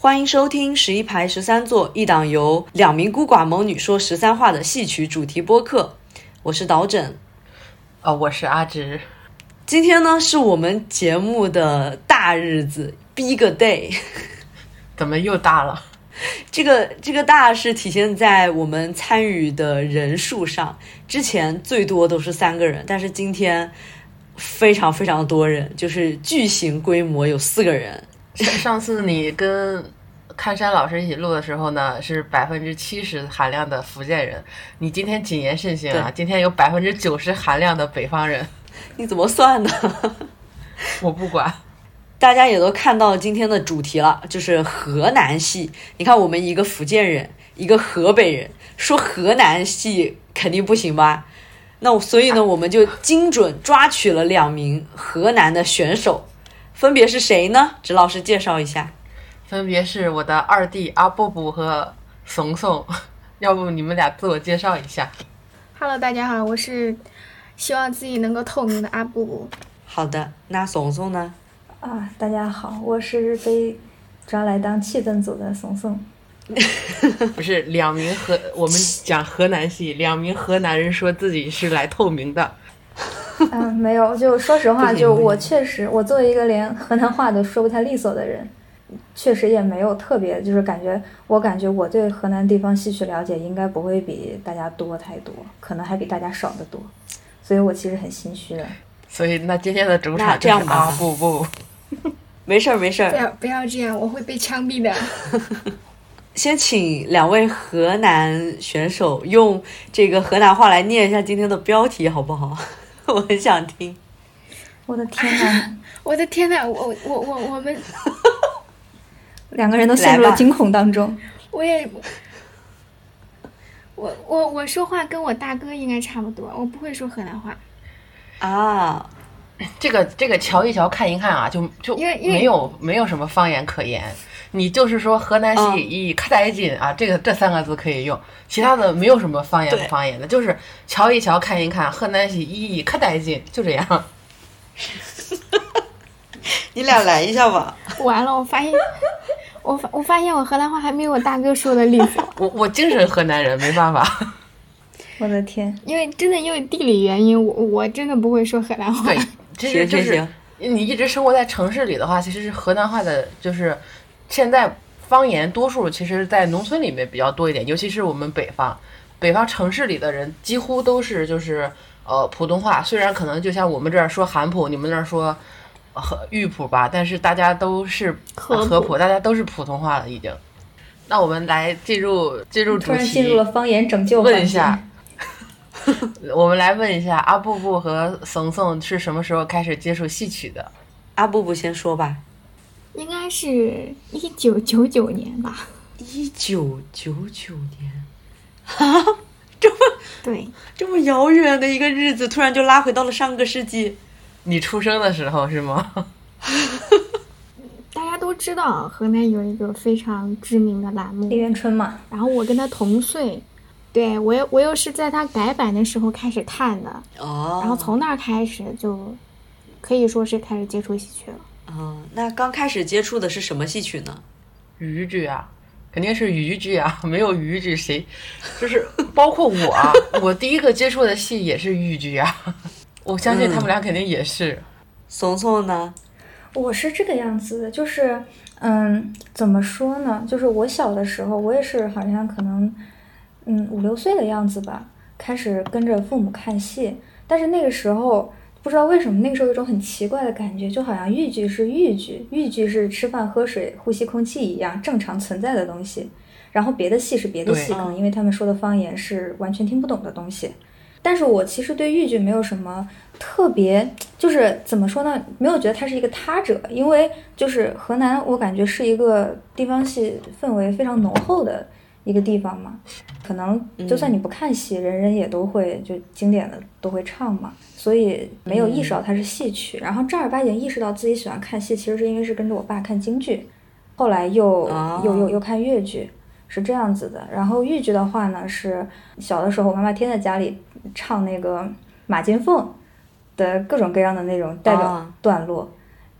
欢迎收听十一排十三座一档由两名孤寡猛女说十三话的戏曲主题播客。我是导枕，哦，我是阿直。今天呢是我们节目的大日子，Big Day。怎么又大了？这个这个大是体现在我们参与的人数上。之前最多都是三个人，但是今天非常非常多人，就是巨型规模，有四个人。上次你跟看山老师一起录的时候呢，是百分之七十含量的福建人。你今天谨言慎行啊！今天有百分之九十含量的北方人。你怎么算的？我不管。大家也都看到今天的主题了，就是河南系。你看，我们一个福建人，一个河北人，说河南系肯定不行吧？那所以呢，我们就精准抓取了两名河南的选手，分别是谁呢？指老师介绍一下。分别是我的二弟阿布布和怂怂，要不你们俩自我介绍一下？Hello，大家好，我是希望自己能够透明的阿布布。好的，那怂怂呢？啊，大家好，我是被抓来当气氛组的怂怂。不是两名河，我们讲河南戏，两名河南人说自己是来透明的。嗯，没有，就说实话，就我确实，我作为一个连河南话都说不太利索的人，确实也没有特别，就是感觉，我感觉我对河南地方戏曲了解应该不会比大家多太多，可能还比大家少得多，所以我其实很心虚的。所以，那今天的主场就是阿布布。没事儿，没事儿。不要不要这样，我会被枪毙的。先请两位河南选手用这个河南话来念一下今天的标题，好不好？我很想听。我的天哪！我的天哪！我我我我们 两个人都陷入了惊恐当中。我也，我我我说话跟我大哥应该差不多，我不会说河南话。啊。这个这个瞧一瞧看一看啊，就就没有没有什么方言可言。你就是说河南戏以可带劲啊，这个这三个字可以用，其他的没有什么方言不方言的，就是瞧一瞧看一看，河南戏以可带劲，就这样。你俩来一下吧。完了，我发现我发我发现我河南话还没有我大哥说的利索。我我精神河南人，没办法。我的天，因为真的因为地理原因，我我真的不会说河南话。对。其实就是你一直生活在城市里的话，其实是河南话的，就是现在方言多数其实，在农村里面比较多一点，尤其是我们北方，北方城市里的人几乎都是就是呃普通话，虽然可能就像我们这儿说韩普，你们那儿说和豫普吧，但是大家都是合普，大家都是普通话了已经。那我们来进入进入突然，进入了方言拯救问一下。我们来问一下阿布布和怂怂是什么时候开始接触戏曲的？阿布布先说吧。应该是一九九九年吧。一九九九年，哈，这么对，这么遥远的一个日子，突然就拉回到了上个世纪。你出生的时候是吗？大家都知道河南有一个非常知名的栏目《李元春》嘛，然后我跟他同岁。对我又我又是在他改版的时候开始看的，哦，然后从那儿开始就，可以说是开始接触戏曲了。哦，那刚开始接触的是什么戏曲呢？豫剧啊，肯定是豫剧啊，没有豫剧谁？就是包括我，我第一个接触的戏也是豫剧啊。我相信他们俩肯定也是。怂怂呢？我是这个样子的，就是嗯，怎么说呢？就是我小的时候，我也是好像可能。嗯，五六岁的样子吧，开始跟着父母看戏。但是那个时候不知道为什么，那个时候有一种很奇怪的感觉，就好像豫剧是豫剧，豫剧是吃饭喝水、呼吸空气一样正常存在的东西。然后别的戏是别的戏，可能因为他们说的方言是完全听不懂的东西。但是我其实对豫剧没有什么特别，就是怎么说呢？没有觉得它是一个他者，因为就是河南，我感觉是一个地方戏氛围非常浓厚的。一个地方嘛，可能就算你不看戏，人人也都会就经典的都会唱嘛，所以没有意识到它是戏曲。然后正儿八经意识到自己喜欢看戏，其实是因为是跟着我爸看京剧，后来又又又又看越剧，是这样子的。然后豫剧的话呢，是小的时候我妈妈天天在家里唱那个马金凤的各种各样的那种代表段落，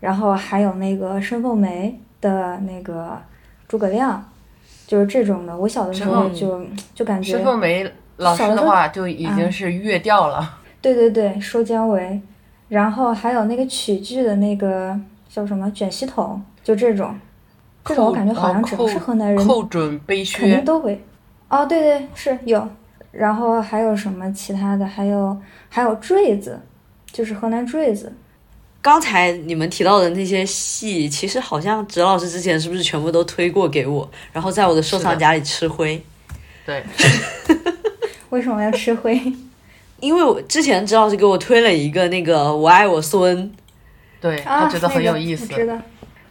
然后还有那个申凤梅的那个。诸葛亮，就是这种的。我小的时候嗯就就感觉陈凤梅老师的话就已经是乐调了。对对对，收姜维，然后还有那个曲剧的那个叫什么卷席筒，就这种，这种我感觉好像只要是河南人寇准悲肯定，都会。哦，对对是有，然后还有什么其他的？还有还有坠子，就是河南坠子。刚才你们提到的那些戏，其实好像哲老师之前是不是全部都推过给我，然后在我的收藏夹里吃灰？对，为什么要吃灰？因为我之前哲老师给我推了一个那个《我爱我孙》，对啊，他觉得很有意那思。个我知道。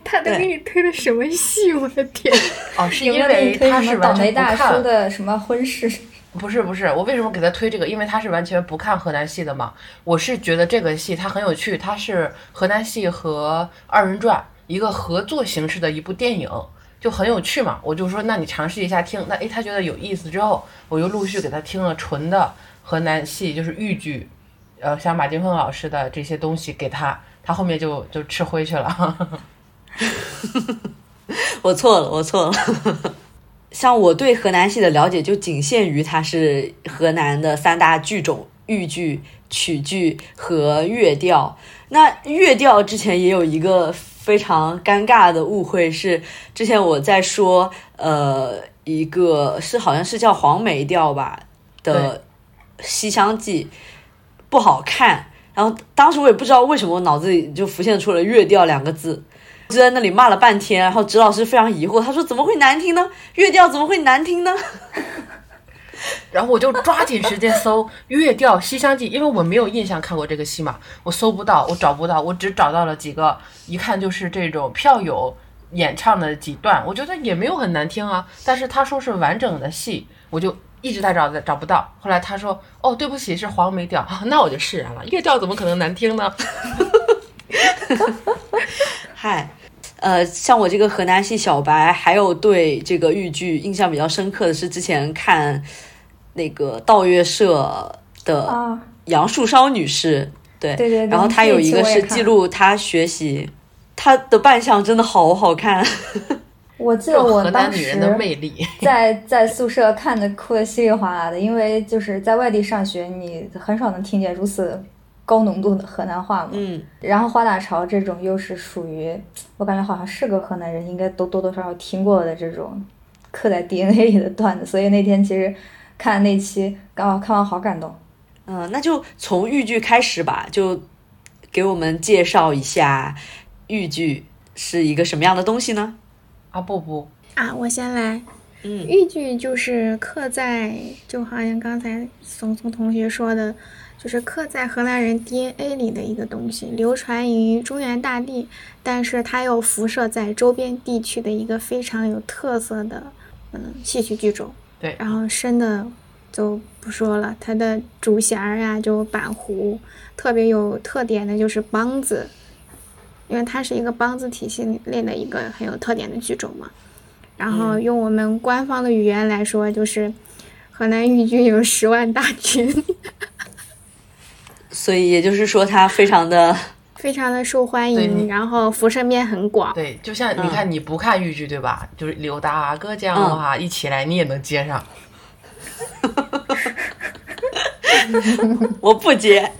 他都给你推的什么戏？我的天！哦，是因为他是倒霉大叔的什么婚事？不是不是，我为什么给他推这个？因为他是完全不看河南戏的嘛。我是觉得这个戏它很有趣，它是河南戏和二人转一个合作形式的一部电影，就很有趣嘛。我就说，那你尝试一下听，那诶，他觉得有意思之后，我又陆续给他听了纯的河南戏，就是豫剧，呃，像马金凤老师的这些东西给他，他后面就就吃灰去了。我错了，我错了。像我对河南戏的了解就仅限于它是河南的三大剧种：豫剧、曲剧和越调。那越调之前也有一个非常尴尬的误会，是之前我在说，呃，一个是好像是叫黄梅调吧的《西厢记》不好看，然后当时我也不知道为什么我脑子里就浮现出了越调两个字。就在那里骂了半天，然后指老师非常疑惑，他说：“怎么会难听呢？乐调怎么会难听呢 然后我就抓紧时间搜《乐调《西厢记》，因为我没有印象看过这个戏嘛，我搜不到，我找不到，我只找到了几个，一看就是这种票友演唱的几段，我觉得也没有很难听啊。但是他说是完整的戏，我就一直在找，找不到。后来他说：“哦，对不起，是黄梅调。啊”那我就释然了，乐调怎么可能难听呢？？” 嗨，呃，像我这个河南系小白，还有对这个豫剧印象比较深刻的是之前看那个道月社的啊，杨树梢女士，对对对对然后她有一个是记录她学习，她的扮相真的好好看。我记得我种河南当时女人的魅力。在在宿舍看的哭的稀里哗啦的，因为就是在外地上学，你很少能听见如此高浓度的河南话嘛。嗯，然后花大潮这种又是属于，我感觉好像是个河南人应该都多多少少听过的这种刻在 DNA 里的段子，所以那天其实看那期，刚好看完好感动。嗯、那就从豫剧开始吧，就给我们介绍一下豫剧是一个什么样的东西呢？啊不不，啊，我先来。嗯豫剧就是刻在，就好像刚才松松同学说的，就是刻在河南人 DNA 里的一个东西，流传于中原大地，但是它又辐射在周边地区的一个非常有特色的嗯戏曲剧种。对然后深的就不说了，它的主弦儿呀，就板胡，特别有特点的就是梆子，因为它是一个梆子体系内的一个很有特点的剧种嘛。然后用我们官方的语言来说，就是河南豫剧有十万大军，所以也就是说，它非常的 非常的受欢迎，然后辐射面很广。对，就像你看，你不看豫剧对吧？就是刘大哥这样的话、一起来，你也能接上。我不接。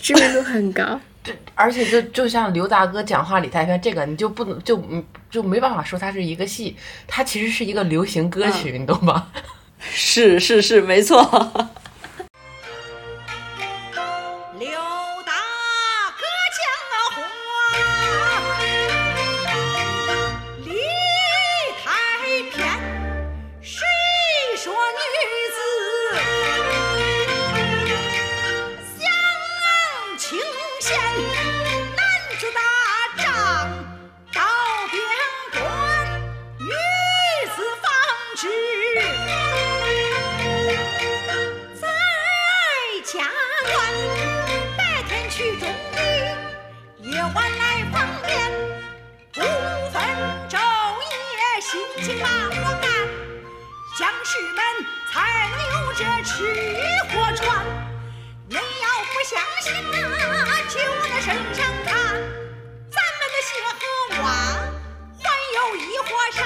知名度很高。而且就就像刘大哥讲话李太偏这个，你就不能就嗯就没办法说它是一个戏，它其实是一个流行歌曲，你懂吗？是是是，没错。男子打仗到边关女子纺织在家园白天去种地夜晚来纺棉不分昼夜辛勤把活干将士们才能有这吃和穿你要不相信啊去我那身上看，咱们的血和王，还有一伙山，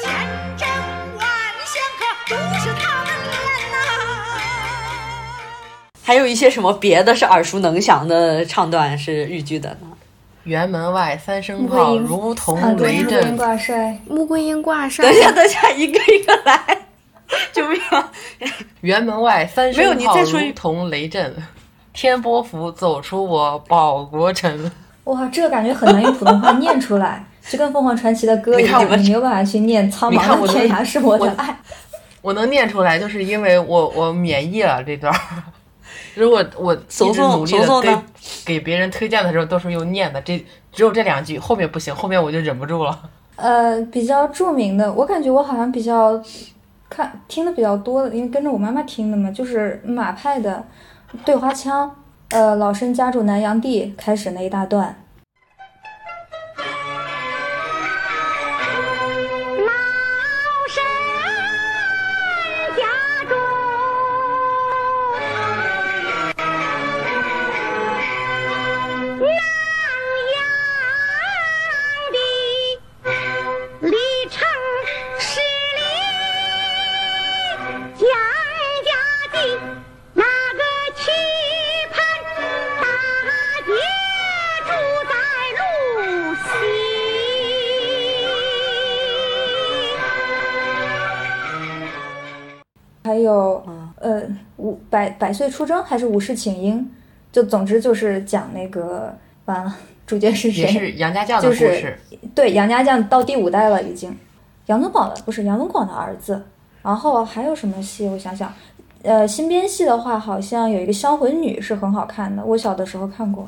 千真万确可都是他们练呐。还有一些什么别的是耳熟能详的唱段是豫剧的呢？辕门外三声炮，如同雷震。穆桂英挂帅，穆桂英挂帅。等一下，等一下，一个一个来，救命！辕门外三声炮，如同雷震。天波府走出我保国城。哇，这个感觉很难用普通话念出来，就跟凤凰传奇的歌一样，我你没有办法去念“苍你看我的茫的天涯是我的爱我能念出来，就是因为我我免疫了这段儿。如果我一直努力的给给别人推荐的时候，都是用念的，这只有这两句，后面不行，后面我就忍不住了。”。呃，比较著名的，我感觉我好像比较看听的比较多的，因为跟着我妈妈听的嘛，就是马派的对花腔，呃，老身家住南阳地开始那一大段。百百岁出征还是武士请缨，就总之就是讲那个完了主角是也是谁？杨家将的故就是事，对杨家将到第五代了已经，杨宗保的不是杨宗广的儿子。然后还有什么戏？我想想，呃，新编戏的话，好像有一个销魂女是很好看的，我小的时候看过。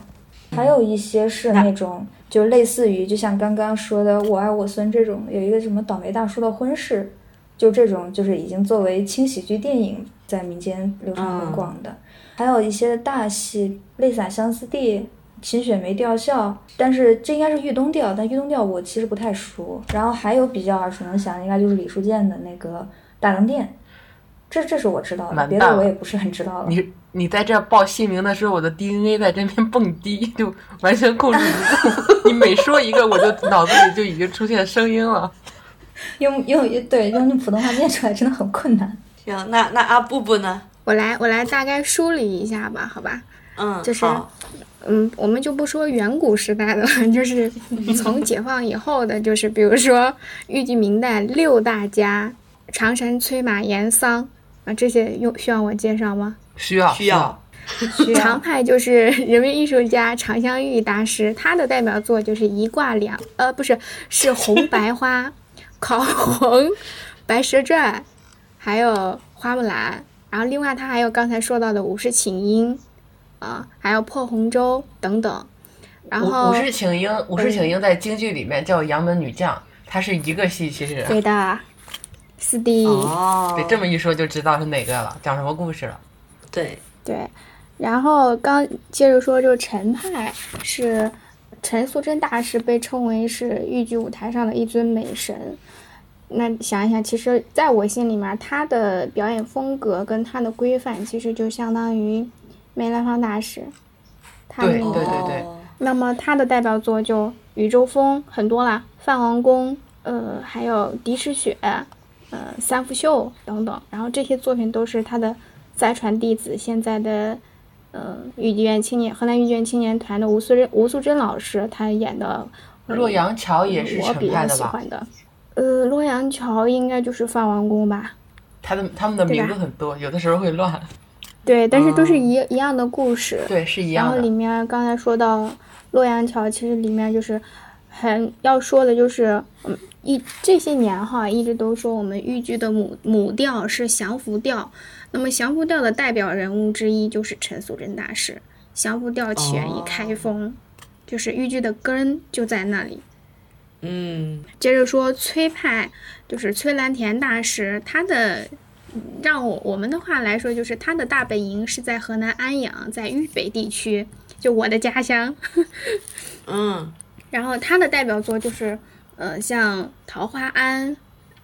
还有一些是那种，就类似于，就像刚刚说的《我爱我孙》这种，有一个什么倒霉大叔的婚事，就这种就是已经作为轻喜剧电影在民间流传很广的。还有一些大戏，《泪洒相思地》《秦雪梅吊孝》，但是这应该是豫东调，但豫东调我其实不太熟。然后还有比较耳熟能详的，应该就是李书建的那个《大能殿》，这这是我知道的，别的我也不是很知道了。你你在这报姓名的时候，我的 DNA 在这边蹦迪，就完全控制不住。你每说一个，我就脑子里就已经出现声音了。用用对用普通话念出来真的很困难。行，那那阿布布呢？我来我来大概梳理一下吧，好吧？嗯，就是嗯，我们就不说远古时代的了，就是从解放以后的，就是比如说豫剧明代六大家、常山催马严桑啊，这些用需要我介绍吗？需要需要。需要 常派就是人民艺术家常香玉大师，他的代表作就是一挂两，呃，不是，是红白花、烤红、白蛇传，还有花木兰。然后另外他还有刚才说到的武士请缨，啊、还有破红州等等。然后武武士请缨，武士请缨在京剧里面叫杨门女将，它是一个戏，其实。对的，是的，哦，对，这么一说就知道是哪个了，讲什么故事了。对，对，然后刚接着说，就是陈派是陈素贞大师被称为是豫剧舞台上的一尊美神。那想一想，其实在我心里面，他的表演风格跟他的规范，其实就相当于梅兰芳大师。他对那个对对那么他的代表作就《宇宙风》很多啦，《范王宫》呃，还有《狄赤雪》呃，《三福秀》等等。然后这些作品都是他的再传弟子，现在的呃豫剧院青年河南豫剧院青年团的吴素贞吴素珍老师他演的。呃洛阳桥也是陈我比较？喜欢的。呃，洛阳桥应该就是范王宫吧？他的他们的名字很多，有的时候会乱。对，但是都是哦一、一样的故事。对，是一样的然后里。面刚才说到洛阳桥，其实里面就是很要说的，就是嗯，一这些年哈，一直都说我们豫剧的母母调是降服调，那么降服调的代表人物之一就是陈素贞大师。降服调起源于开封，就是豫剧的根就在那里。嗯，接着说崔派，就是崔兰田大师，他的让我我们的话来说，就是他的大本营是在河南安阳，在豫北地区，就我的家乡。嗯，然后他的代表作就是，呃，像《桃花庵》、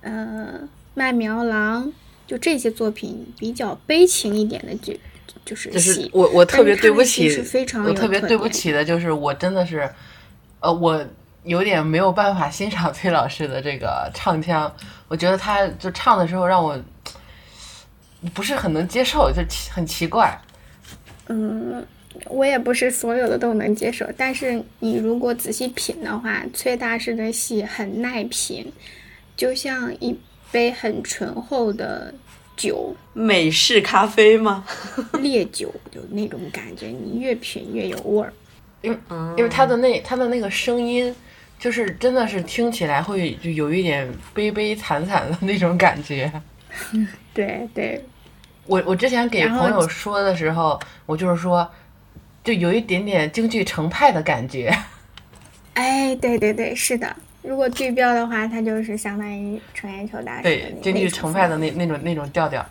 呃，《麦苗郎》，就这些作品比较悲情一点的剧，就是就是戏。我我特别对不起是非，常我有特别对不起的就是我真的是，呃，我有点没有办法欣赏崔老师的这个唱腔，我觉得他就唱的时候让我不是很能接受，就奇很奇怪。嗯，我也不是所有的都能接受，但是你如果仔细品的话，崔大师的戏很耐品，就像一杯很醇厚的酒，美式咖啡吗？烈酒，就那种感觉，你越品越有味儿。因为因为他的那他的那个声音，就是真的是听起来会就有一点悲悲惨惨的那种感觉。对对，我我之前给朋友说的时候，我就是说，就有一点点京剧程派的感觉。哎，对对对，是的。如果对标的话，它就是相当于程砚秋大师对，京剧那种程派的那那种那种调调。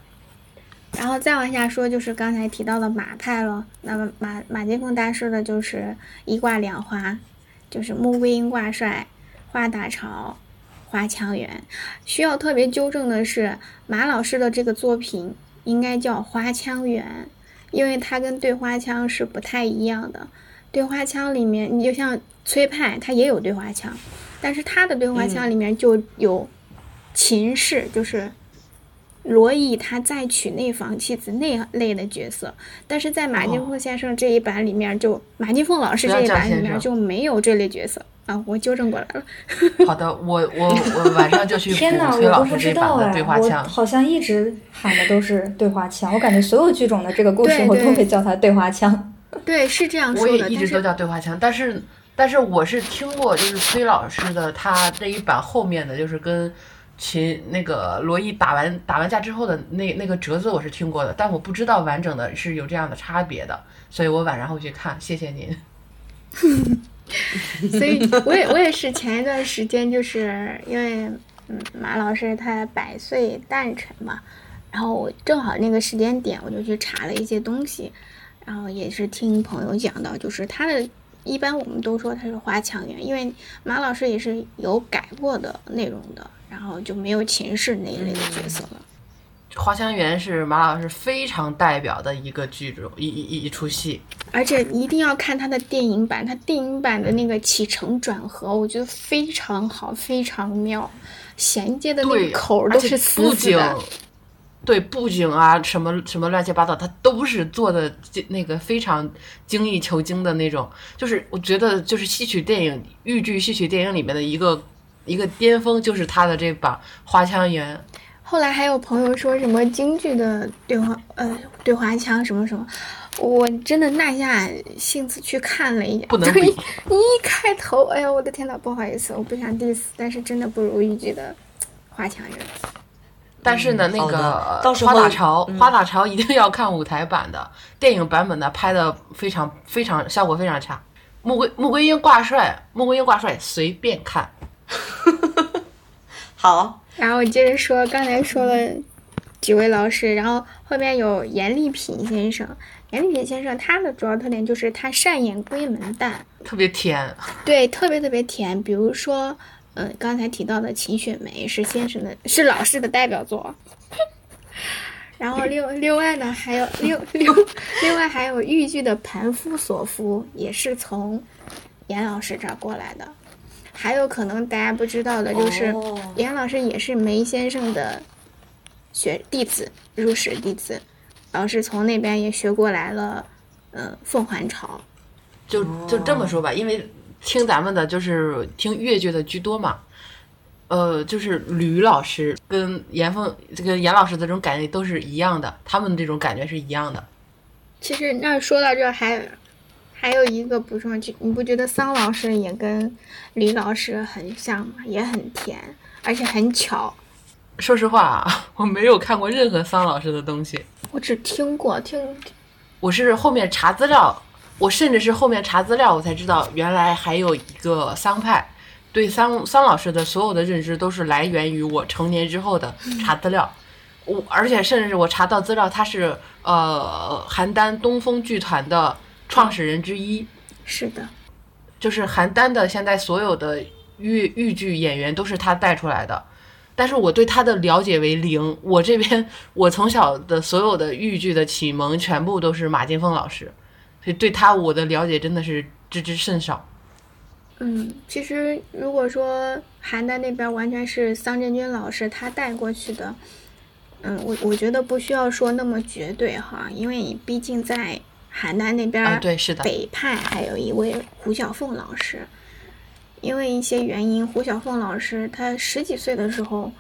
然后再往下说，就是刚才提到的马派了。那么马马金凤大师的就是一挂两花，就是穆桂英挂帅、花大潮、花腔圆。需要特别纠正的是，马老师的这个作品应该叫花腔圆，因为它跟对花腔是不太一样的。对花腔里面，你就像崔派，他也有对花腔，但是他的对花腔里面就有秦氏，就是罗毅他再娶内房妻子那类的角色，但是在马金凤先生这一版里面就，马金凤老师这一版里面就没有这类角色啊，我纠正过来了。好的，我我 我晚上就去补崔老我都不师这版的知道哎，我对话腔。好像一直喊的都是对话腔，我感觉所有剧种的这个故事我都对会叫它对话腔。对，是这样我说的，我也一直都叫对话腔，但是但是我是听过，就是崔老师的他这一版后面的就是跟秦那个罗毅打完打完架之后的那那个折子我是听过的，但我不知道完整的是有这样的差别的，所以我晚上会去看，谢谢您。所以我也我也是前一段时间就是因为嗯马老师他百岁诞辰嘛，然后我正好那个时间点我就去查了一些东西，然后也是听朋友讲到，就是他的一般我们都说他是花腔圆，因为马老师也是有改过的内容的，然后就没有秦氏那一类的角色了。花香园是马老师非常代表的一个剧种，一一一一出戏。而且一定要看他的电影版，他电影版的那个起承转合，我觉得非常好，非常妙，衔接的那对，个口儿都是死布景死的。，对布景啊，什么什么乱七八糟，他都是做的那个非常精益求精的那种。就是我觉得，就是戏曲电影、豫剧戏曲电影里面的一个一个巅峰，就是他的这把《花腔圆》。后来还有朋友说什么京剧的对话，呃，对花腔什么什么，我真的耐下性子去看了一眼，不能就一比一开头，哎呀，我的天呐，不好意思，我不想 diss，但是真的不如豫剧的花腔圆。但是呢，那个到时候花大潮，嗯花大潮一定要看舞台版的，电影版本的拍的非常非常效果非常差。穆桂穆桂英挂帅，穆桂英挂帅随便看。好，然后我接着说，刚才说了几位老师，然后后面有严立品先生。严立品先生他的主要特点就是他善演闺门旦，特别甜，对，特别特别甜。比如说，嗯、刚才提到的《秦雪梅》是先生的，是老师的代表作。然后另另外呢，还有另另 另外还有豫剧的《盘夫索夫》，也是从严老师这儿过来的。还有可能大家不知道的就是，哦严老师也是梅先生的学弟子，入室弟子，然后是从那边也学过来了，嗯、凤还巢。就就这么说吧，因为听咱们的就是听越剧的居多嘛。呃，就是吕老师跟严凤这个严老师的这种感觉都是一样的，他们这种感觉是一样的。其实那说到这儿还还有一个补充，就你不觉得桑老师也跟李老师很像吗？也很甜，而且很巧。说实话啊，我没有看过任何桑老师的东西，我只听过听，我是后面查资料，我甚至是后面查资料，我才知道原来还有一个桑派。对桑桑老师的所有的认知都是来源于我成年之后的查资料，我而且甚至是我查到资料，他是呃邯郸东风剧团的创始人之一，是的，就是邯郸的现在所有的豫豫剧演员都是他带出来的，但是我对他的了解为零。我这边 我从小的所有的豫剧的启蒙全部都是马金凤老师，所以对他我的了解真的是知之甚少。嗯，其实如果说邯郸那边完全是桑振军老师他带过去的，嗯，我我觉得不需要说那么绝对哈，因为你毕竟在邯郸那边啊，对，是的，北派还有一位胡小凤老师，因为一些原因，胡小凤老师他十几岁的时候，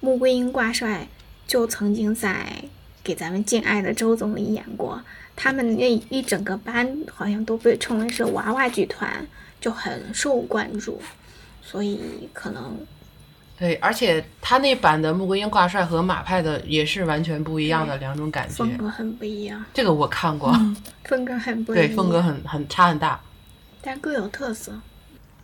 穆桂英挂帅就曾经在给咱们敬爱的周总理演过，他们那一整个班好像都被称为是娃娃剧团，就很受关注，所以可能对，而且他那版的穆桂英挂帅和马派的也是完全不一样的两种感觉。风格很不一样，这个我看过，风格很不一样，对，风格很很差很大，但各有特色。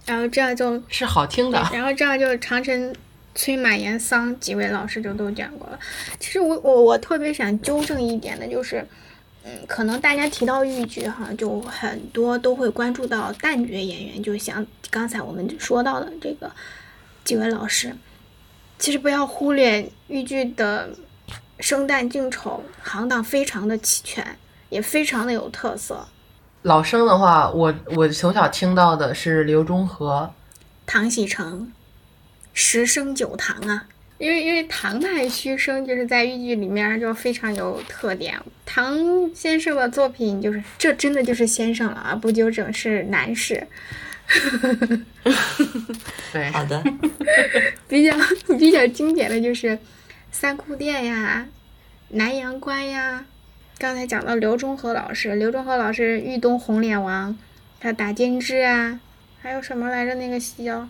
然后这样就是好听的。然后这样就长城、崔马延桑几位老师就都讲过了。其实我我我特别想纠正一点的就是，嗯，可能大家提到豫剧哈，就很多都会关注到旦角演员，就像刚才我们说到的这个几位老师。其实不要忽略豫剧的生旦净丑行当非常的齐全，也非常的有特色。老生的话，我我从小听到的是刘忠和、唐喜成、十生九堂啊，因为因为唐派虚生就是在豫剧里面就非常有特点。唐先生的作品就是这真的就是先生了啊，不纠正是男士。对，好的，比较 比较经典的就是三库店呀、南阳关呀。刚才讲到刘忠和老师，刘忠和老师豫东红脸王，他打金枝啊，还有什么来着？那个戏叫，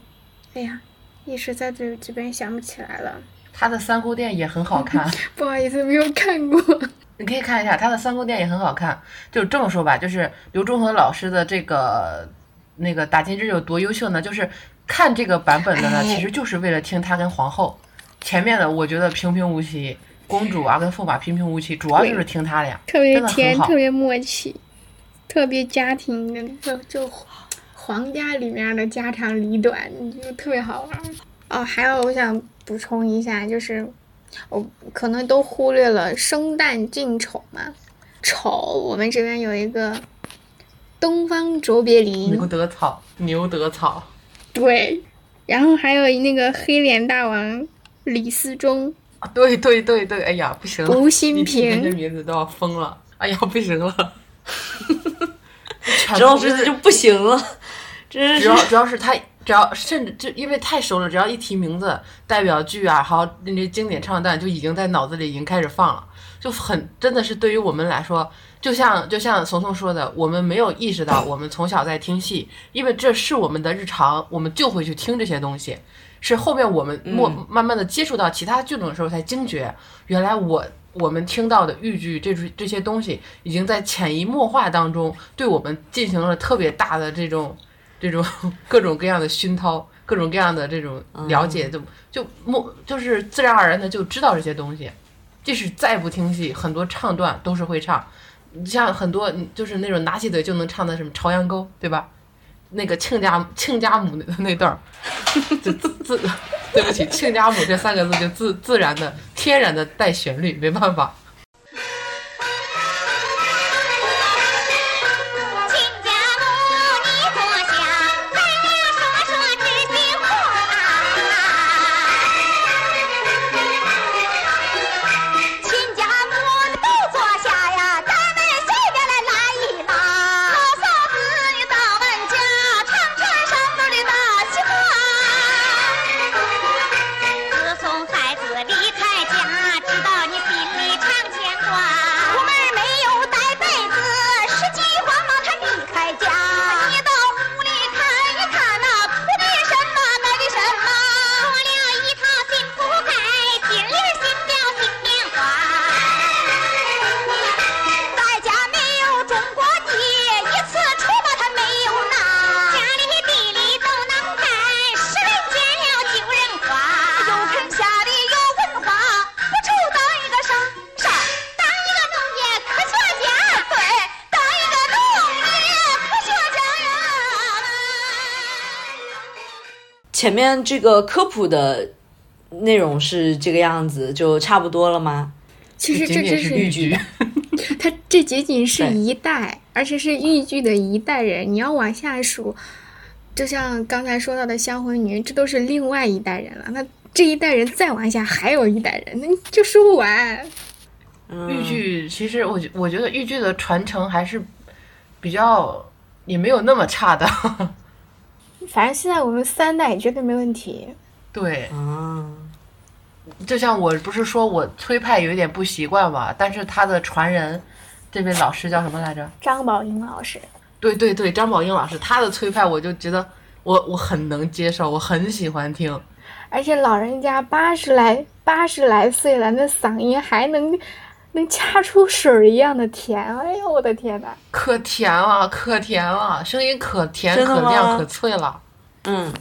哎呀，一时在这这边想不起来了。他的三姑店也很好看，不好意思，没有看过。你可以看一下他的三姑店也很好看。就这么说吧，就是刘忠和老师的这个那个打金枝有多优秀呢？就是看这个版本的呢，其实就是为了听他跟皇后。前面的我觉得平平无奇，公主啊跟驸马平平无奇，主要就是听他俩，特别甜，特。别默契，特别家庭的，就就皇家里面的家长里短，就特别好玩。哦，还有我想补充一下，就是我可能都忽略了生旦净丑嘛。丑，我们这边有一个东方卓别林，牛德草，牛德草，对，然后还有那个黑脸大王李思忠，啊对对对对，哎呀，不行了，吴新平。这名字都要疯了，哎呀，不行了。全石老部师就不行了，真是。主要主要是他，只要甚至就因为太熟了，只要一提名字，代表剧啊，还有那些经典唱段，就已经在脑子里已经开始放了，就很真的是对于我们来说，就像就像怂怂说的，我们没有意识到我们从小在听戏，因为这是我们的日常，我们就会去听这些东西。是后面我们默慢慢的接触到其他剧种的时候才惊觉，原来我我们听到的豫剧这这些东西，已经在潜移默化当中对我们进行了特别大的这种这种各种各样的熏陶，各种各样的这种了解，就就默就是自然而然的就知道这些东西。即使再不听戏，很多唱段都是会唱。你像很多就是那种拿起嘴就能唱的什么《朝阳沟》，对吧？那个亲家亲家母的那段儿，就自自，对不起，亲家母这三个字就自自然的、天然的带旋律，没办法。前面这个科普的内容是这个样子，就差不多了吗？其实这仅仅是是豫剧，它这仅仅是一代，而且是豫剧的一代人。你要往下数，就像刚才说到的香魂女，这都是另外一代人了。那这一代人再往下还有一代人，那就说不完。嗯 豫剧其实我觉我觉得豫剧的传承还是比较也没有那么差的。反正现在我们三代绝对没问题。对，啊，就像我不是说我崔派有一点不习惯嘛，但是他的传人这位老师叫什么来着？张宝英老师，对对对，张宝英老师，他的崔派我就觉得我我很能接受，我很喜欢听。而且老人家八十来八十来岁了，那嗓音还能能掐出水儿一样的甜，哎呦我的天呐！可甜了，可甜了，声音可甜、可亮、可脆了。嗯，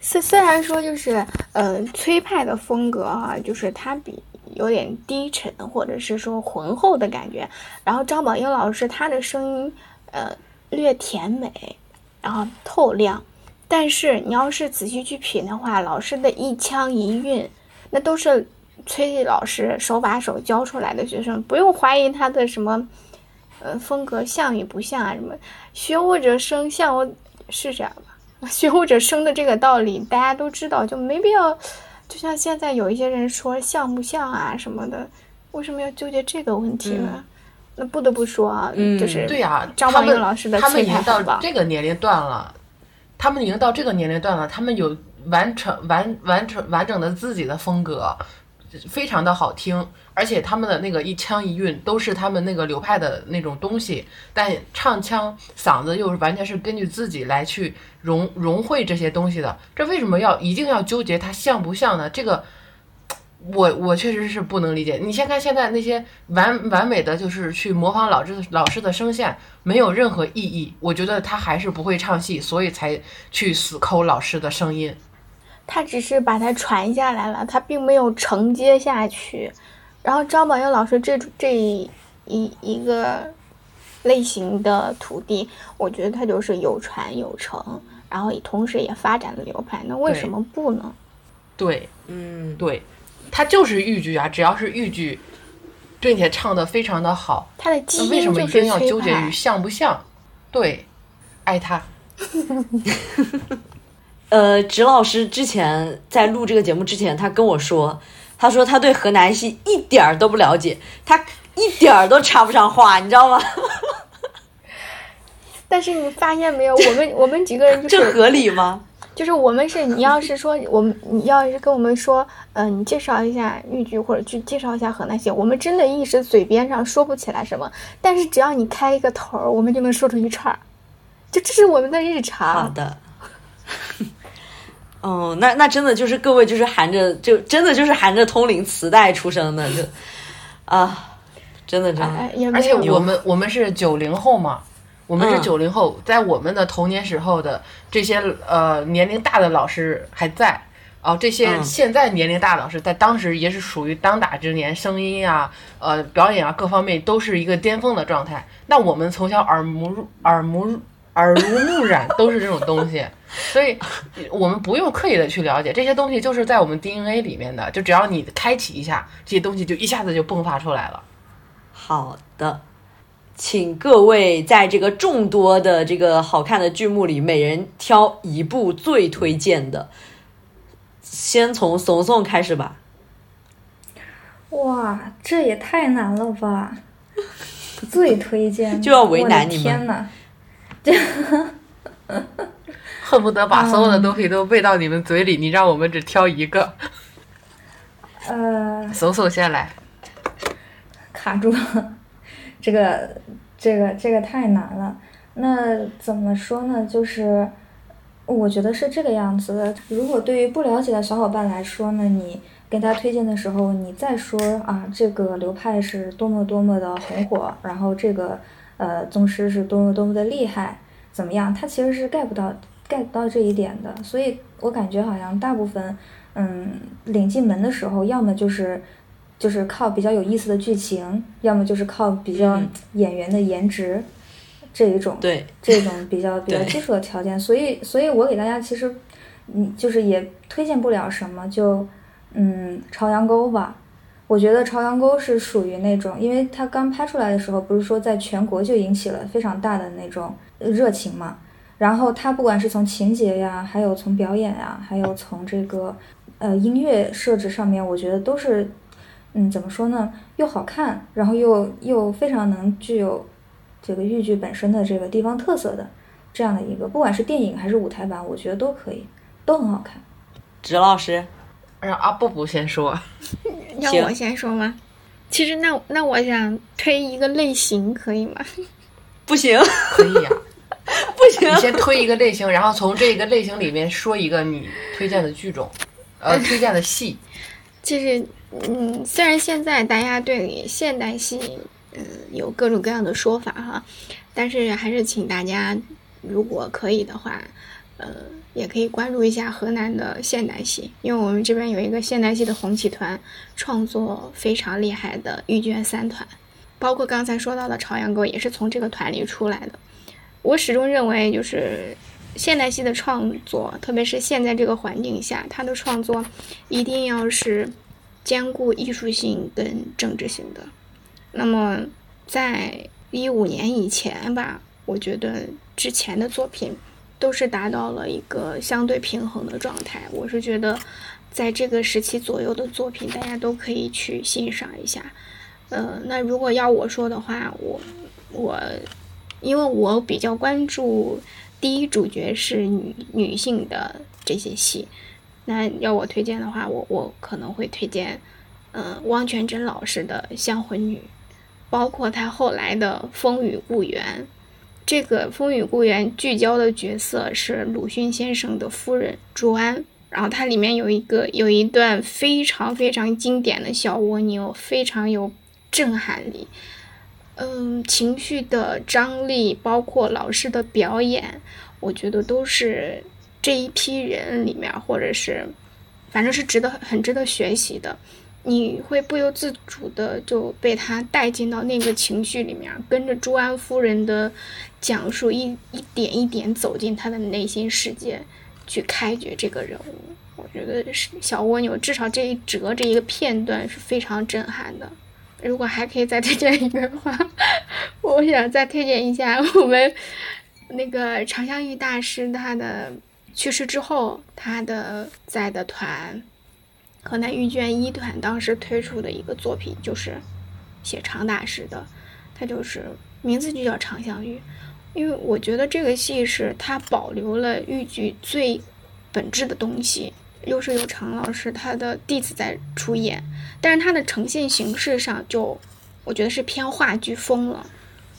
虽虽然说就是呃崔派的风格哈、就是它比有点低沉或者是说浑厚的感觉，然后张宝英老师她的声音呃略甜美，然后透亮，但是你要是仔细去品的话，老师的一腔一韵，那都是崔丽老师手把手教出来的学生，不用怀疑他的什么呃风格像与不像啊什么，学我者生，像我是这样吧。学或者生的这个道理，大家都知道，就没必要。就像现在有一些人说像不像啊什么的，为什么要纠结这个问题呢？那不得不说啊，嗯就是对呀、张他们宝英老师的他们崔已经到。这个年龄段了，他们已经到这个年龄段了，他们有完成完完成完整的自己的风格，非常的好听，而且他们的那个一腔一韵都是他们那个流派的那种东西，但唱腔嗓子又是完全是根据自己来去融融汇这些东西的，这为什么要一定要纠结它像不像呢？这个。我我确实是不能理解。你先看现在那些完完美的，就是去模仿老师老师的声线，没有任何意义。我觉得他还是不会唱戏，所以才去死抠老师的声音。他只是把它传下来了，他并没有承接下去。然后张宝英老师这这一一一个类型的徒弟，我觉得他就是有传有承，然后同时也发展了流派。那为什么不呢？对嗯，对，他就是豫剧啊，只要是豫剧，并且唱的非常的好，他的基那为什因就是么一定要纠结于像不像？对，爱他。呃，植老师之前在录这个节目之前，他跟我说，他说他对河南戏一点儿都不了解，他一点儿都插不上话，你知道吗？但是你发现没有，我们我们几个人就是这合理吗？就是我们是你要是说我们你要是跟我们说，嗯、你介绍一下豫剧或者去介绍一下河南戏，我们真的一时嘴边上说不起来什么，但是只要你开一个头儿，我们就能说出一串儿，就这是我们的日常好。的。哦，那那真的就是各位就是含着就真的就是含着通灵磁带出生的，就啊，真的真的，哎，而且我们我们是九零后嘛，我们是嗯九零后，在我们的童年时候的这些呃年龄大的老师还在。哦，这些嗯现在年龄大的老师，在当时也是属于当打之年，声音啊、呃表演啊各方面都是一个巅峰的状态。那我们从小耳目入耳目耳濡目染都是这种东西，所以我们不用刻意的去了解这些东西，就是在我们 DNA 里面的，就只要你开启一下，这些东西就一下子就迸发出来了。好的，请各位在这个众多的这个好看的剧目里，每人挑一部最推荐的。先从怂怂开始吧。哇，这也太难了吧！最推荐 就要为难你们天呐，恨不得把所有的东西都喂到你们嘴里，你让我们只挑一个。呃，搜搜先来，卡住了，这个这个这个太难了。那怎么说呢？就是我觉得是这个样子的。如果对于不了解的小伙伴来说呢，你给他推荐的时候，你再说啊，这个流派是多么多么的红火，然后这个呃宗师是多么多么的厉害，怎么样？他其实是 get 不到 get 不到这一点的。所以我感觉好像大部分嗯领进门的时候，要么就是。就是靠比较有意思的剧情，要么就是靠比较嗯演员的颜值、这一种，对，这种比较 比较基础的条件。所以，所以我给大家其实，嗯，就是也推荐不了什么，就嗯，朝阳沟吧。我觉得朝阳沟是属于那种，因为它刚拍出来的时候，不是说在全国就引起了非常大的那种热情嘛。然后它不管是从情节呀，还有从表演呀，还有从这个呃音乐设置上面，我觉得都是，嗯，怎么说呢？又好看，然后又又非常能具有这个豫剧本身的这个地方特色的这样的一个，不管是电影还是舞台版，我觉得都可以，都很好看。直老师，让阿布布先说。要我先说吗？其实那那我想推一个类型，可以吗？不行可以呀、不行你，先推一个类型，然后从这个类型里面说一个你推荐的剧种，呃，推荐的戏。其实，嗯，虽然现在大家对现代戏，嗯，有各种各样的说法哈，但是还是请大家，如果可以的话，呃，也可以关注一下河南的现代戏，因为我们这边有一个现代戏的红旗团，创作非常厉害的豫剧三团，包括刚才说到的朝阳沟也是从这个团里出来的。我始终认为，就是现代戏的创作，特别是现在这个环境下，它的创作一定要是兼顾艺术性跟政治性的。那么，在一五年以前吧，我觉得之前的作品都是达到了一个相对平衡的状态。我是觉得，在这个时期左右的作品，大家都可以去欣赏一下。呃，那如果要我说的话，我我因为我比较关注第一主角是女女性的这些戏，那要我推荐的话，我我可能会推荐，呃，汪全真老师的《香魂女》，包括他后来的《风雨故园》。这个《风雨故园》聚焦的角色是鲁迅先生的夫人朱安，然后它里面有一个有一段非常非常经典的小蜗牛，非常有震撼力。嗯，情绪的张力，包括老师的表演，我觉得都是这一批人里面，或者是反正是值得很值得学习的。你会不由自主的就被他带进到那个情绪里面，跟着朱安夫人的讲述，一一点一点走进他的内心世界，去开掘这个人物。我觉得是小蜗牛，至少这一折这一个片段是非常震撼的。如果还可以再推荐一个的话，我想再推荐一下我们那个常香玉大师他的去世之后，他的在的团河南豫剧院一团当时推出的一个作品，就是写常大师的，他就是名字就叫常香玉，因为我觉得这个戏是他保留了豫剧最本质的东西，又是有常老师他的弟子在出演，但是它的呈现形式上就我觉得是偏话剧风了。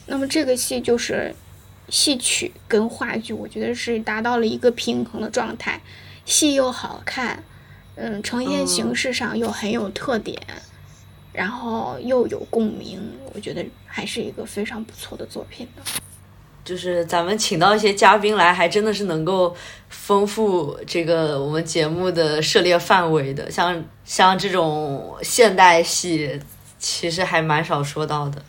那么这个戏就是戏曲跟话剧，我觉得是达到了一个平衡的状态，戏又好看，嗯，呈现形式上又很有特点，然后又有共鸣，我觉得还是一个非常不错的作品的。就是咱们请到一些嘉宾来，还真的是能够丰富这个我们节目的涉猎范围的。像像这种现代戏，其实还蛮少说到的。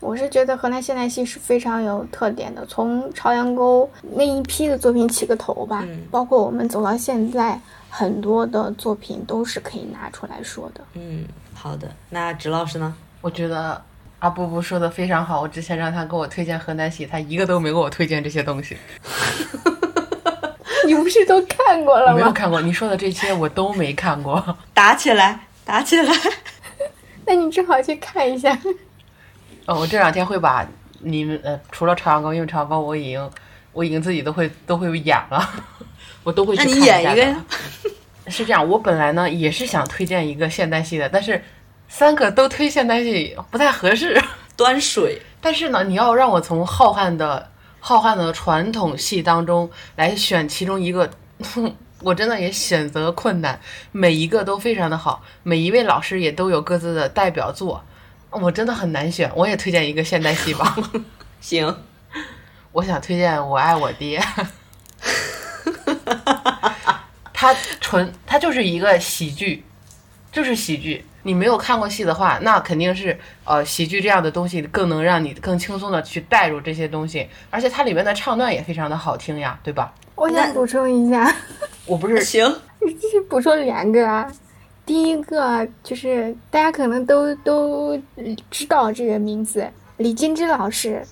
我是觉得河南现代戏是非常有特点的，从朝阳沟那一批的作品起个头吧，嗯包括我们走到现在，很多的作品都是可以拿出来说的。嗯，好的。那植老师呢？我觉得阿布布说的非常好。我之前让他给我推荐河南戏，他一个都没给我推荐这些东西。你不是都看过了吗？没有看过，你说的这些我都没看过。打起来，打起来！那你正好去看一下。哦，我这两天会把你们呃，除了朝阳沟，因为朝阳沟我已经我已经自己都会都会演了，我都会去那看你演一个下的呀？是这样，我本来呢也是想推荐一个现代戏的，但是三个都推现代戏不太合适。端水。但是呢，你要让我从浩瀚的浩瀚的传统戏当中来选其中一个，我真的也选择困难。每一个都非常的好，每一位老师也都有各自的代表作，我真的很难选。我也推荐一个现代戏吧，行，我想推荐《我爱我爹》。它纯，它就是一个喜剧，就是喜剧。你没有看过戏的话，那肯定是呃喜剧这样的东西更能让你更轻松的去带入这些东西，而且它里面的唱段也非常的好听呀，对吧？我想补充一下，我不是 行，就是补充两个啊。第一个就是大家可能都都知道这个名字，李金枝老师，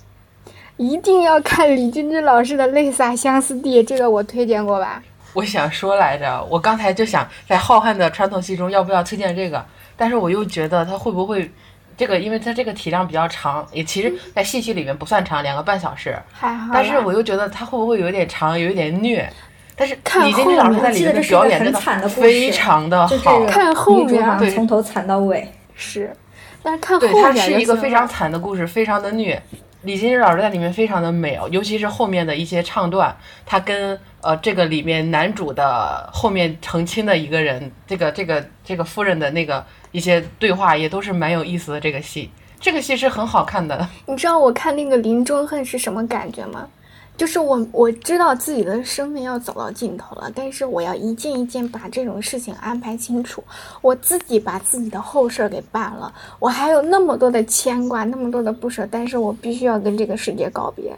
一定要看李金枝老师的《泪洒相思地》，这个我推荐过吧？我想说来着，我刚才就想在浩瀚的传统戏中要不要推荐这个，但是我又觉得它会不会这个因为它这个体量比较长，也其实在戏曲里面不算长，两个半小时。还好。但是我又觉得它会不会有点长，有一点虐？但是看李金枝老师在里面的表演真的非常的好看后面对从头惨到尾。是，但是看后对，面它是一个非常惨的故事，非常的虐。李金枝老师在里面非常的美哦，尤其是后面的一些唱段，她跟呃这个里面男主的后面成亲的一个人，这个这个这个夫人的那个一些对话也都是蛮有意思的。这个戏，这个戏是很好看的。你知道我看那个《林中恨》是什么感觉吗？就是我我知道自己的生命要走到尽头了，但是我要一件一件把这种事情安排清楚。我自己把自己的后事儿给办了，我还有那么多的牵挂，那么多的不舍，但是我必须要跟这个世界告别。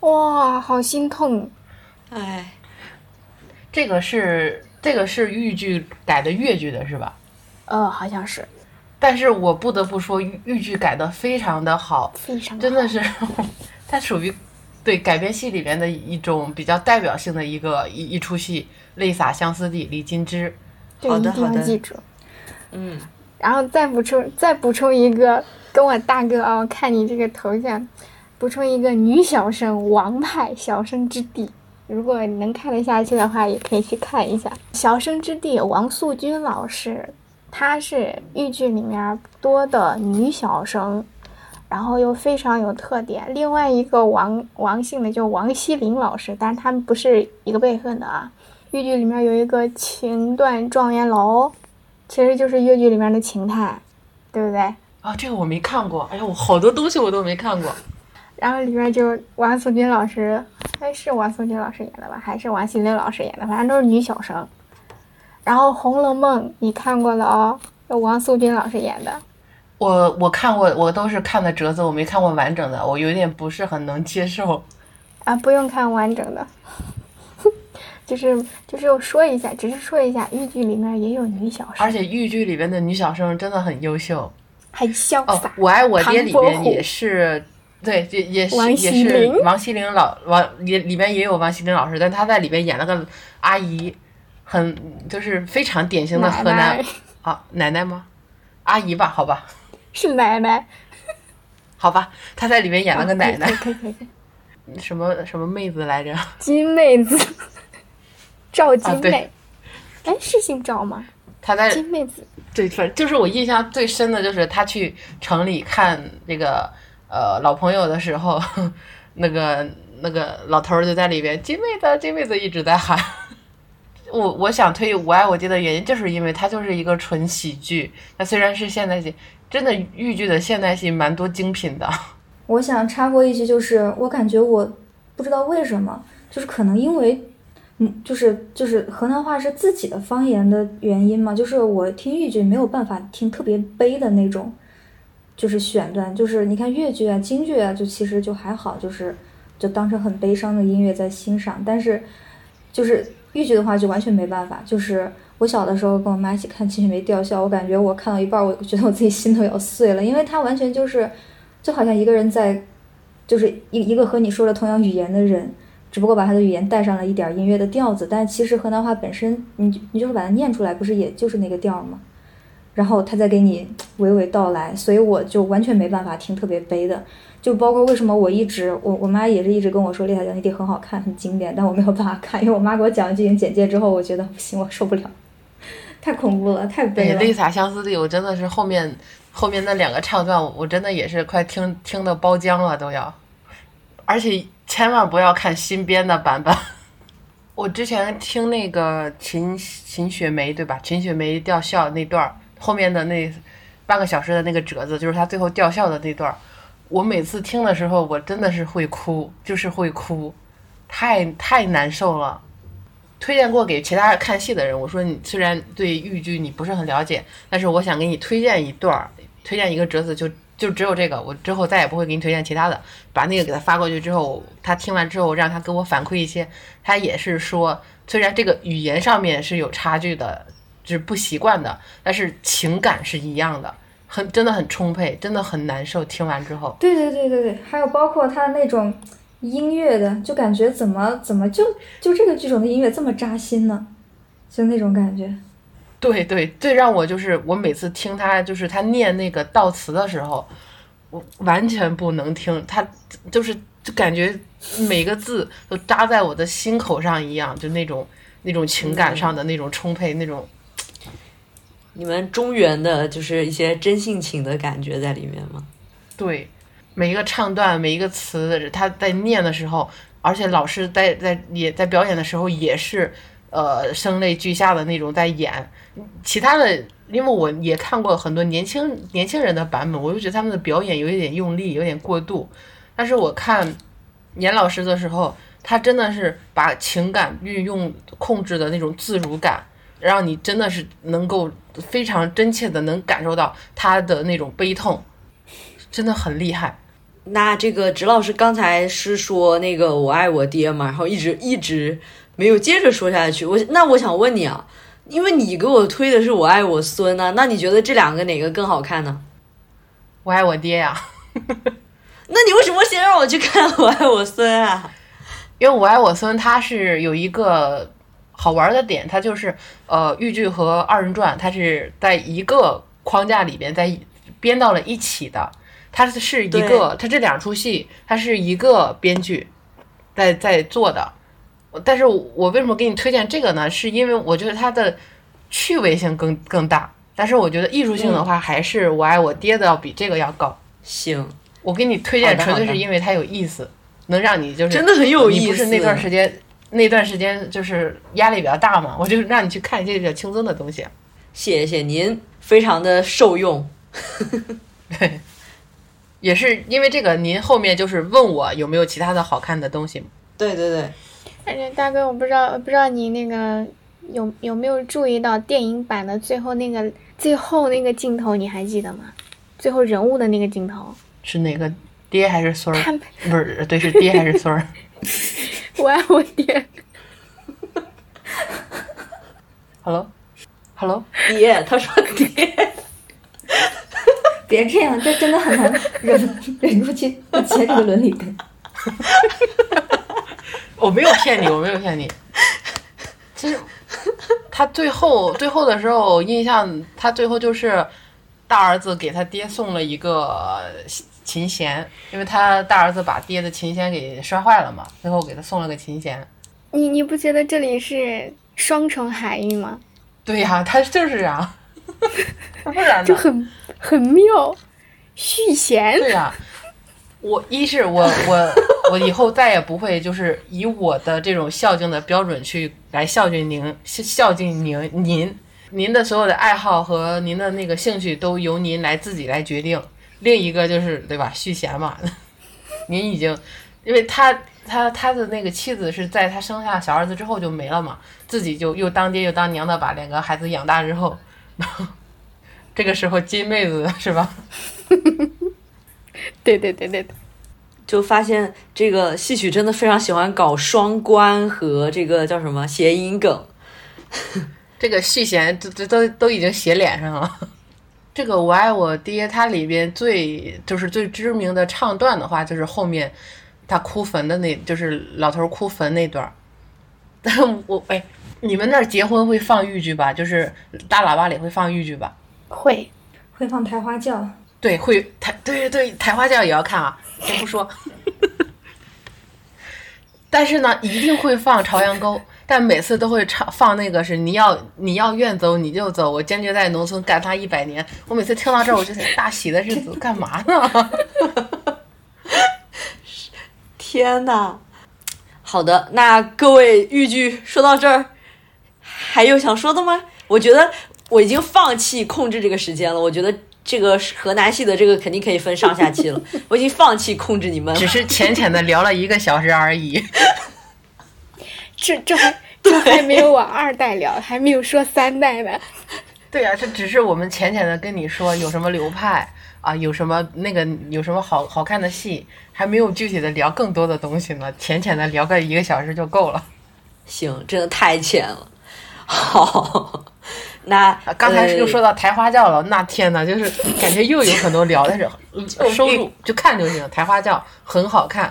哇，好心痛！哎，这个是这个是豫剧改的越剧的是吧？呃，好像是但是我不得不说，豫豫剧改的非常的好，非常真的是，它属于对改编戏里面的一种比较代表性的一个一一出戏，《泪洒相思地》李金枝。对，一定好的好的要记住。嗯，然后再补充再补充一个，跟我大哥啊，我看你这个头像，补充一个女小生王派小生之地。如果你能看得下去的话，也可以去看一下《小生之地》。王素君老师，她是豫剧里面多的女小生，然后又非常有特点。另外一个王王姓的就王希林老师，但是他们不是一个辈分的啊。豫剧里面有一个情断状元楼，其实就是越剧里面的秦泰，对不对？啊，这个我没看过。哎呀，我好多东西我都没看过。然后里面就王素君老师，哎，是王素君老师演的吧？还是王心凌老师演的？反正都是女小生。然后《红楼梦》你看过了哦，有王素君老师演的。我我看过，我都是看的折子，我没看过完整的，我有点不是很能接受。啊，不用看完整的，就是就是说一下，只是说一下，豫剧里面也有女小生，而且豫剧里面的女小生真的很优秀。很潇哦洒。，我爱我爹里唐伯虎边也是，对，也也是王也是王心凌老王也里边也有王心凌老师，但她在里边演了个阿姨，很就是非常典型的河奶南奶啊奶奶吗？阿姨吧，好吧，是奶奶，好吧，她在里面演了个奶奶，什么什么妹子来着？金妹子，赵金妹，哎、是姓赵吗？她在金妹子，对，反正就是我印象最深的就是他去城里看这个呃老朋友的时候，那个那个老头儿就在里边金妹子金妹子一直在喊。我我想推《我爱我爹》的原因，就是因为它就是一个纯喜剧。它虽然是现代戏，真的豫剧的现代戏蛮多精品的。我想插播一句，就是我感觉我不知道为什么，就是可能因为，嗯，就是就是河南话是自己的方言的原因嘛，就是我听豫剧没有办法听特别悲的那种，就是选段，就是你看越剧啊、京剧啊，就其实就还好，就是就当成很悲伤的音乐在欣赏，但是就是豫剧的话就完全没办法，就是。我小的时候跟我妈一起看《秦雪梅吊孝》，我感觉我看到一半，我觉得我自己心都要碎了，因为它完全就是，就好像一个人在，就是一一个和你说着同样语言的人，只不过把他的语言带上了一点音乐的调子，但其实河南话本身，你你就是把它念出来，不是也就是那个调吗？然后他再给你娓娓道来，所以我就完全没办法听特别悲的，就包括为什么我一直我我妈也是一直跟我说《丽塔讲义地》很好看，很经典，但我没有办法看，因为我妈给我讲了剧情简介之后，我觉得不行，我受不了，太恐怖了，太悲泪洒相思地》，我真的是后面后面那两个唱段，我真的也是快听听的包浆了都要，而且千万不要看新编的版本。我之前听那个秦秦雪梅对吧？秦雪梅吊孝那段儿后面的那半个小时的那个折子，就是她最后吊孝的那段儿。我每次听的时候，我真的是会哭，就是会哭，太太难受了。推荐过给其他看戏的人，我说你虽然对豫剧你不是很了解，但是我想给你推荐一段儿，推荐一个折子，就就只有这个，我之后再也不会给你推荐其他的。把那个给他发过去之后，他听完之后让他给我反馈一些，他也是说，虽然这个语言上面是有差距的，就是不习惯的，但是情感是一样的，很真的很充沛，真的很难受。听完之后，对对对对对，还有包括他那种音乐的，就感觉怎么怎么就就这个剧种的音乐这么扎心呢？就那种感觉。对对，最让我就是我每次听他就是他念那个悼词的时候，我完全不能听，他就是就感觉每个字都扎在我的心口上一样，就那种那种情感上的那种充沛，那种你们中原的就是一些真性情的感觉在里面吗？对每一个唱段每一个词，他在念的时候，而且老师在在也在表演的时候也是呃声泪俱下的那种在演，其他的。因为我也看过很多年轻年轻人的版本，我就觉得他们的表演有一点用力，有点过度。但是我看严老师的时候，他真的是把情感运用控制的那种自如感，让你真的是能够非常真切的能感受到他的那种悲痛，真的很厉害。那这个直老师刚才是说那个我爱我爹嘛，然后一直一直没有接着说下去。我那我想问你啊，因为你给我推的是我爱我孙呢、那你觉得这两个哪个更好看呢？我爱我爹呀，那你为什么先让我去看我爱我孙啊？因为我爱我孙它是有一个好玩的点，它就是呃豫剧和二人转，它是在一个框架里边在编到了一起的。它是一个，它这两出戏，它是一个编剧在在做的。但是我为什么给你推荐这个呢？是因为我觉得它的趣味性更更大。但是我觉得艺术性的话，还是我爱我爹的要比这个要高。行，我给你推荐纯粹是因为它有意思，能让你就是真的很有意思你不是那段时间那段时间就是压力比较大嘛，我就让你去看一些比较轻松的东西。谢谢您，非常的受用。对，也是因为这个，您后面就是问我有没有其他的好看的东西。对对对，而且大哥，我不知道，不知道你那个有有没有注意到电影版的最后那个最后那个镜头，你还记得吗？最后人物的那个镜头，是哪个爹还是孙儿？不是，对，是爹还是孙儿？我爱我爹，Hello，Hello，爹，他说爹，别这样，这真的很难忍 忍住去接这个伦理梗。我没有骗你，我没有骗你。其实他最后最后的时候，印象他最后就是大儿子给他爹送了一个琴弦，因为他大儿子把爹的琴弦给摔坏了嘛，最后给他送了个琴弦。你你不觉得这里是双重含义吗？对呀、他就是啊，不然呢？就很很妙，续弦。对呀、我一是我我我以后再也不会就是以我的这种孝敬的标准去来孝敬您孝孝敬您您您的所有的爱好和您的那个兴趣都由您来自己来决定。另一个就是对吧续弦嘛，您已经因为他他他的那个妻子是在他生下小儿子之后就没了嘛，自己就又当爹又当娘的把两个孩子养大之后，这个时候金妹子是吧？对对对对对，就发现这个戏曲真的非常喜欢搞双关和这个叫什么谐音梗。这个续弦这这都都已经写脸上了。这个我爱我爹，它里边最就是最知名的唱段的话，就是后面他哭坟的那，就是老头儿哭坟那段儿。但我哎，你们那儿结婚会放豫剧吧？就是大喇叭里会放豫剧吧？会会放抬花轿，对，会抬对对对，抬花轿也要看啊，先不说。但是呢，一定会放朝阳沟，但每次都会唱放那个是你要你要愿走你就走，我坚决在农村干他一百年。我每次听到这儿，我就想大喜的日子干嘛呢？天呐！好的，那各位豫剧说到这儿，还有想说的吗？我觉得我已经放弃控制这个时间了。我觉得这个河南系的这个肯定可以分上下期了。我已经放弃控制你们了只。是浅浅的聊了一个小时而已。这这还这还没有往二代聊，还没有说三代呢。对呀、这只是我们浅浅的跟你说有什么流派啊，有什么那个有什么好好看的戏，还没有具体的聊更多的东西呢。浅浅的聊个一个小时就够了。行，真的太浅了。好，那啊刚才是又呃说到抬花轿了，那天呐，就是感觉又有很多聊，但是 嗯收入就看就行。抬花轿很好看，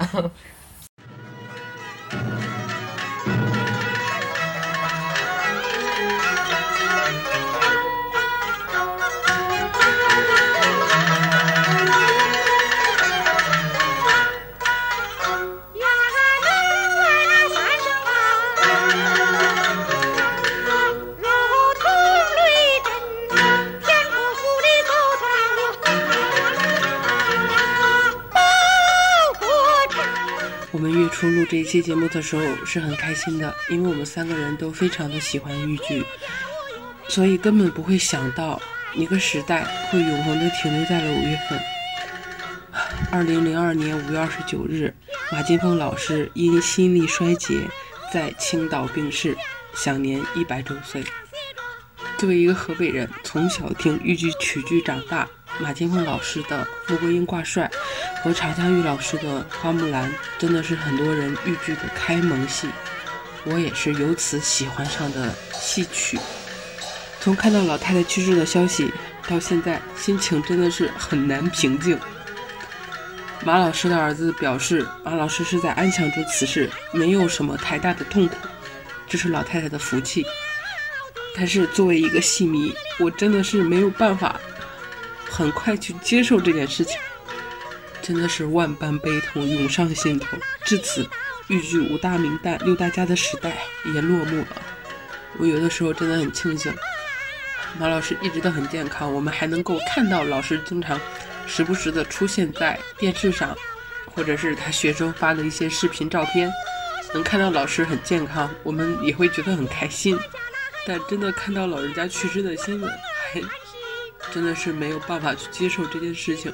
期节目的时候是很开心的，因为我们三个人都非常的喜欢豫剧，所以根本不会想到一个时代会永恒的停留在了五月份。二零零二年五月二十九日，马金凤老师因心力衰竭在青岛病逝，享年一百周岁。作为一个河北人，从小听豫剧曲剧长大，马金凤老师的《穆桂英挂帅》和常香玉老师的《花木兰》真的是很多人豫剧的开蒙戏，我也是由此喜欢上的戏曲。从看到老太太去世的消息到现在，心情真的是很难平静。马老师的儿子表示，马老师是在安详中辞世，没有什么太大的痛苦，这是老太太的福气。但是作为一个戏迷，我真的是没有办法很快去接受这件事情，真的是万般悲痛涌上心头。至此，豫剧五大名旦、六大家的时代也落幕了。我有的时候真的很庆幸，马老师一直都很健康，我们还能够看到老师经常时不时的出现在电视上，或者是他学生发的一些视频照片，能看到老师很健康，我们也会觉得很开心。但真的看到老人家去世的新闻，还真的是没有办法去接受这件事情。